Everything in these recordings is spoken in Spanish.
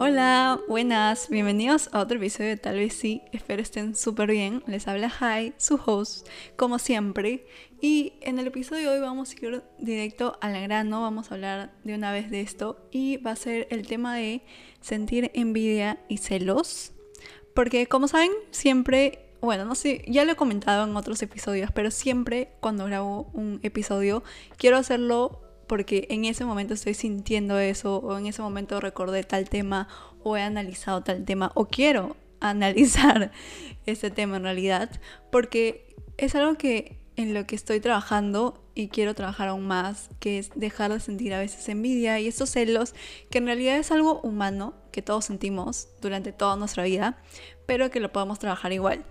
Hola, buenas, bienvenidos a otro episodio de Tal vez sí, espero estén súper bien. Les habla Hi, su host, como siempre. Y en el episodio de hoy vamos a ir directo al grano, vamos a hablar de una vez de esto y va a ser el tema de sentir envidia y celos. Porque como saben, siempre bueno, no sé, ya lo he comentado en otros episodios, pero siempre cuando grabo un episodio quiero hacerlo porque en ese momento estoy sintiendo eso o en ese momento recordé tal tema o he analizado tal tema o quiero analizar ese tema en realidad porque es algo que en lo que estoy trabajando y quiero trabajar aún más, que es dejar de sentir a veces envidia y esos celos, que en realidad es algo humano que todos sentimos durante toda nuestra vida, pero que lo podemos trabajar igual.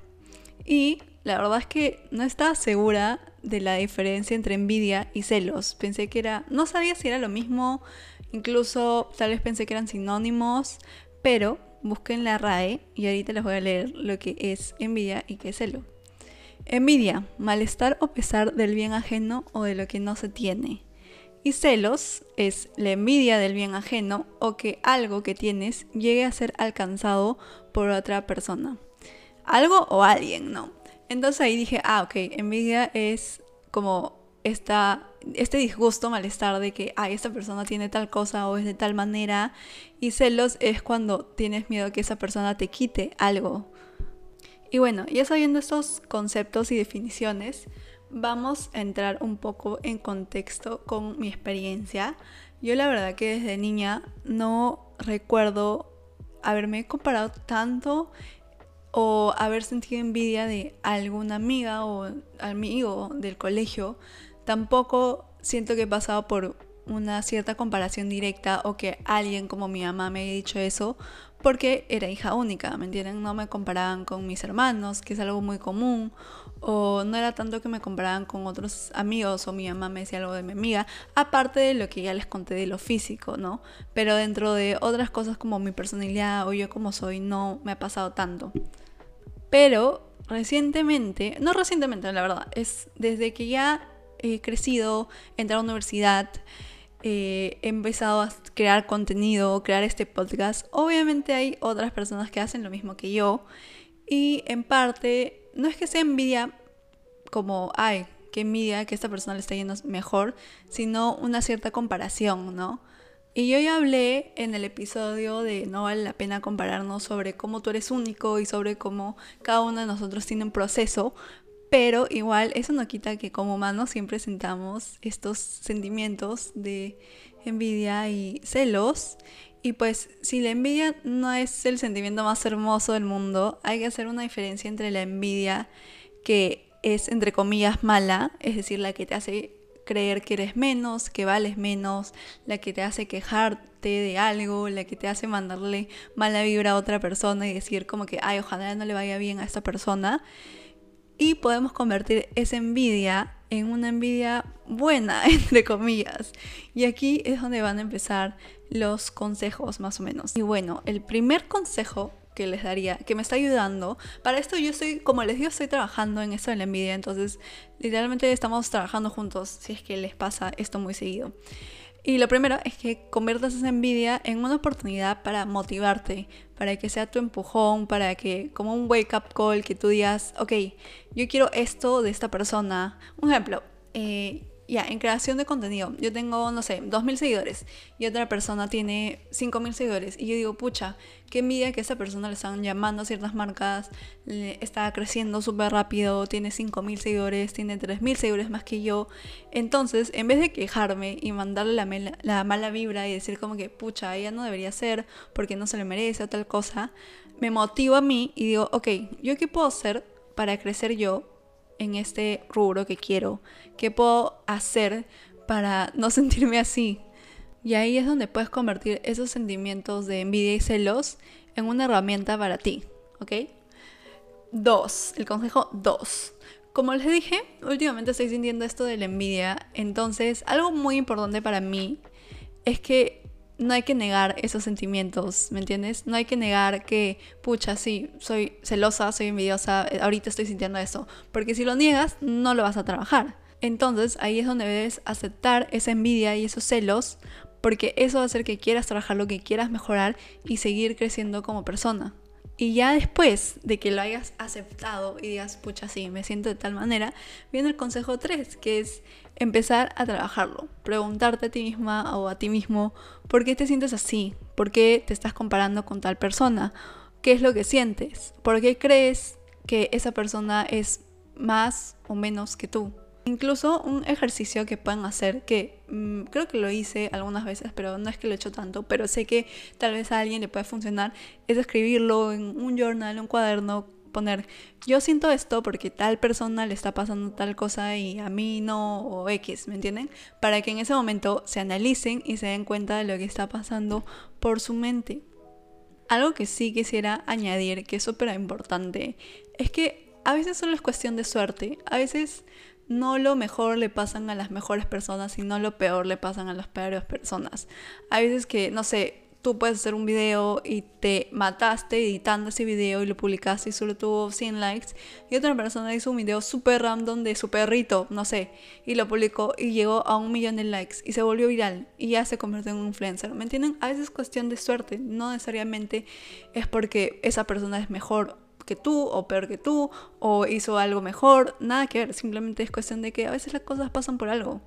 Y la verdad es que no estaba segura de la diferencia entre envidia y celos. Pensé que era, no sabía si era lo mismo, incluso tal vez pensé que eran sinónimos, pero busqué en la RAE y ahorita les voy a leer lo que es envidia y qué es celo. Envidia, malestar o pesar del bien ajeno o de lo que no se tiene. Y celos es la envidia del bien ajeno o que algo que tienes llegue a ser alcanzado por otra persona. Algo o alguien, ¿no? Entonces ahí dije, ah, ok, envidia es como este disgusto, malestar de que, ay, esta persona tiene tal cosa o es de tal manera. Y celos es cuando tienes miedo que esa persona te quite algo. Y bueno, ya sabiendo estos conceptos y definiciones, vamos a entrar un poco en contexto con mi experiencia. Yo la verdad que desde niña no recuerdo haberme comparado tanto o haber sentido envidia de alguna amiga o amigo del colegio, tampoco siento que he pasado por una cierta comparación directa o que alguien como mi mamá me haya dicho eso porque era hija única, ¿me entienden? No me comparaban con mis hermanos, que es algo muy común, o no era tanto que me comparaban con otros amigos o mi mamá me decía algo de mi amiga, aparte de lo que ya les conté de lo físico, ¿no? Pero dentro de otras cosas como mi personalidad o yo como soy, no me ha pasado tanto. Pero recientemente, no recientemente la verdad, es desde que ya he crecido, he entrado a la universidad, eh, he empezado a crear contenido, crear este podcast, obviamente hay otras personas que hacen lo mismo que yo y en parte no es que sea envidia como, ay, qué envidia que esta persona le está yendo mejor, sino una cierta comparación, ¿no? Y yo ya hablé en el episodio de No vale la pena compararnos sobre cómo tú eres único y sobre cómo cada uno de nosotros tiene un proceso, pero igual eso no quita que como humanos siempre sentamos estos sentimientos de envidia y celos. Y pues si la envidia no es el sentimiento más hermoso del mundo, hay que hacer una diferencia entre la envidia que es entre comillas mala, es decir, la que te hace creer que eres menos, que vales menos, la que te hace quejarte de algo, la que te hace mandarle mala vibra a otra persona y decir como que, ay, ojalá no le vaya bien a esta persona. Y podemos convertir esa envidia en una envidia buena, entre comillas. Y aquí es donde van a empezar los consejos más o menos. Y bueno, el primer consejo que les daría, que me está ayudando. Para esto yo estoy, como les digo, estoy trabajando en esto de la envidia, entonces literalmente estamos trabajando juntos si es que les pasa esto muy seguido. Y lo primero es que conviertas esa envidia en una oportunidad para motivarte, para que sea tu empujón, para que como un wake up call que tú digas, ok, yo quiero esto de esta persona. Un ejemplo, eh, ya, en creación de contenido, yo tengo, no sé, 2.000 seguidores y otra persona tiene 5.000 seguidores. Y yo digo, pucha, qué envidia que esa persona le están llamando ciertas marcas, está creciendo súper rápido, tiene 5.000 seguidores, tiene 3.000 seguidores más que yo. Entonces, en vez de quejarme y mandarle la, la mala vibra y decir como que, pucha, ella no debería ser porque no se le merece o tal cosa, me motivo a mí y digo, ok, ¿yo qué puedo hacer para crecer yo en este rubro que quiero? ¿Qué puedo hacer para no sentirme así? Y ahí es donde puedes convertir esos sentimientos de envidia y celos en una herramienta para ti, ¿ok? Dos, el consejo dos. Como les dije, últimamente estoy sintiendo esto de la envidia, entonces algo muy importante para mí es que no hay que negar esos sentimientos, ¿me entiendes? No hay que negar que, pucha, sí, soy celosa, soy envidiosa, ahorita estoy sintiendo eso. Porque si lo niegas, no lo vas a trabajar. Entonces ahí es donde debes aceptar esa envidia y esos celos porque eso va a hacer que quieras trabajar lo que quieras mejorar y seguir creciendo como persona. Y ya después de que lo hayas aceptado y digas, pucha, sí, me siento de tal manera, viene el consejo 3, que es empezar a trabajarlo. Preguntarte a ti misma o a ti mismo, ¿por qué te sientes así? ¿Por qué te estás comparando con tal persona? ¿Qué es lo que sientes? ¿Por qué crees que esa persona es más o menos que tú? Incluso un ejercicio que pueden hacer, que mm, creo que lo hice algunas veces, pero no es que lo he hecho tanto, pero sé que tal vez a alguien le puede funcionar, es escribirlo en un journal, un cuaderno, poner, yo siento esto porque tal persona le está pasando tal cosa y a mí no, o X, ¿me entienden? Para que en ese momento se analicen y se den cuenta de lo que está pasando por su mente. Algo que sí quisiera añadir, que es súper importante, es que a veces solo es cuestión de suerte, a veces no lo mejor le pasan a las mejores personas, sino lo peor le pasan a las peores personas. Hay veces que, no sé, tú puedes hacer un video y te mataste editando ese video y lo publicaste y solo tuvo 100 likes y otra persona hizo un video súper random de su perrito, no sé, y lo publicó y llegó a un millón de likes y se volvió viral y ya se convirtió en un influencer. ¿Me entienden? A veces es cuestión de suerte, no necesariamente es porque esa persona es mejor que tú o peor que tú o hizo algo mejor, nada que ver, simplemente es cuestión de que a veces las cosas pasan por algo.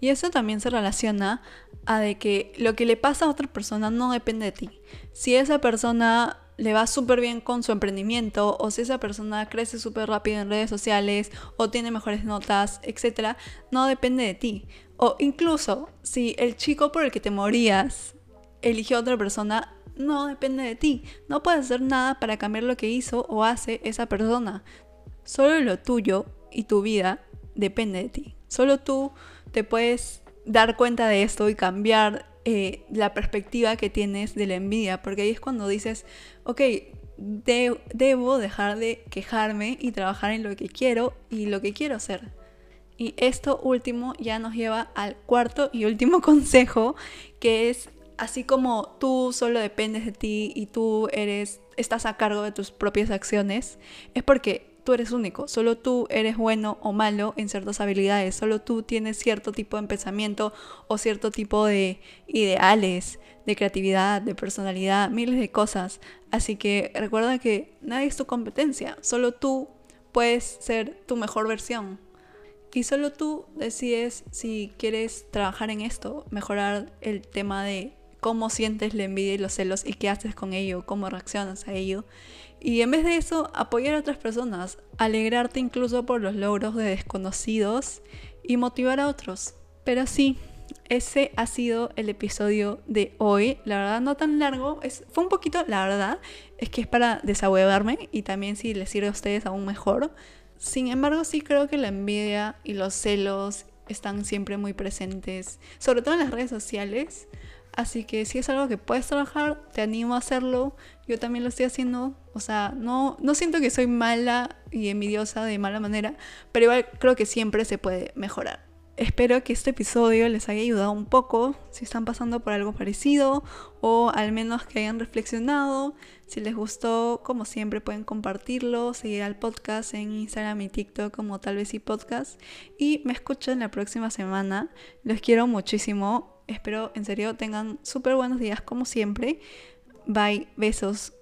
Y eso también se relaciona a de que lo que le pasa a otra persona no depende de ti. Si esa persona le va súper bien con su emprendimiento o si esa persona crece súper rápido en redes sociales o tiene mejores notas, etc., no depende de ti. O incluso si el chico por el que te morías eligió a otra persona, no depende de ti. No puedes hacer nada para cambiar lo que hizo o hace esa persona. Solo lo tuyo y tu vida depende de ti. Solo tú te puedes dar cuenta de esto y cambiar eh, la perspectiva que tienes de la envidia. Porque ahí es cuando dices, ok, debo dejar de quejarme y trabajar en lo que quiero y lo que quiero hacer. Y esto último ya nos lleva al cuarto y último consejo, que es así como tú solo dependes de ti y tú eres, estás a cargo de tus propias acciones, es porque tú eres único, solo tú eres bueno o malo en ciertas habilidades, solo tú tienes cierto tipo de pensamiento o cierto tipo de ideales, de creatividad, de personalidad, miles de cosas. Así que recuerda que nadie es tu competencia, solo tú puedes ser tu mejor versión. Y solo tú decides si quieres trabajar en esto, mejorar el tema de cómo sientes la envidia y los celos y qué haces con ello, cómo reaccionas a ello. Y en vez de eso, apoyar a otras personas, alegrarte incluso por los logros de desconocidos y motivar a otros. Pero sí, ese ha sido el episodio de hoy. La verdad, no tan largo. Es, fue un poquito, la verdad, es que es para desahuevarme y también si les sirve a ustedes aún mejor. Sin embargo, sí creo que la envidia y los celos están siempre muy presentes, sobre todo en las redes sociales. Así que si es algo que puedes trabajar, te animo a hacerlo. Yo también lo estoy haciendo. O sea, no, no siento que soy mala y envidiosa de mala manera, pero igual creo que siempre se puede mejorar. Espero que este episodio les haya ayudado un poco si están pasando por algo parecido o al menos que hayan reflexionado. Si les gustó, como siempre, pueden compartirlo, seguir al podcast en Instagram y TikTok como tal vez y podcast. Y me escuchan la próxima semana. Los quiero muchísimo. Espero en serio tengan súper buenos días como siempre. Bye, besos.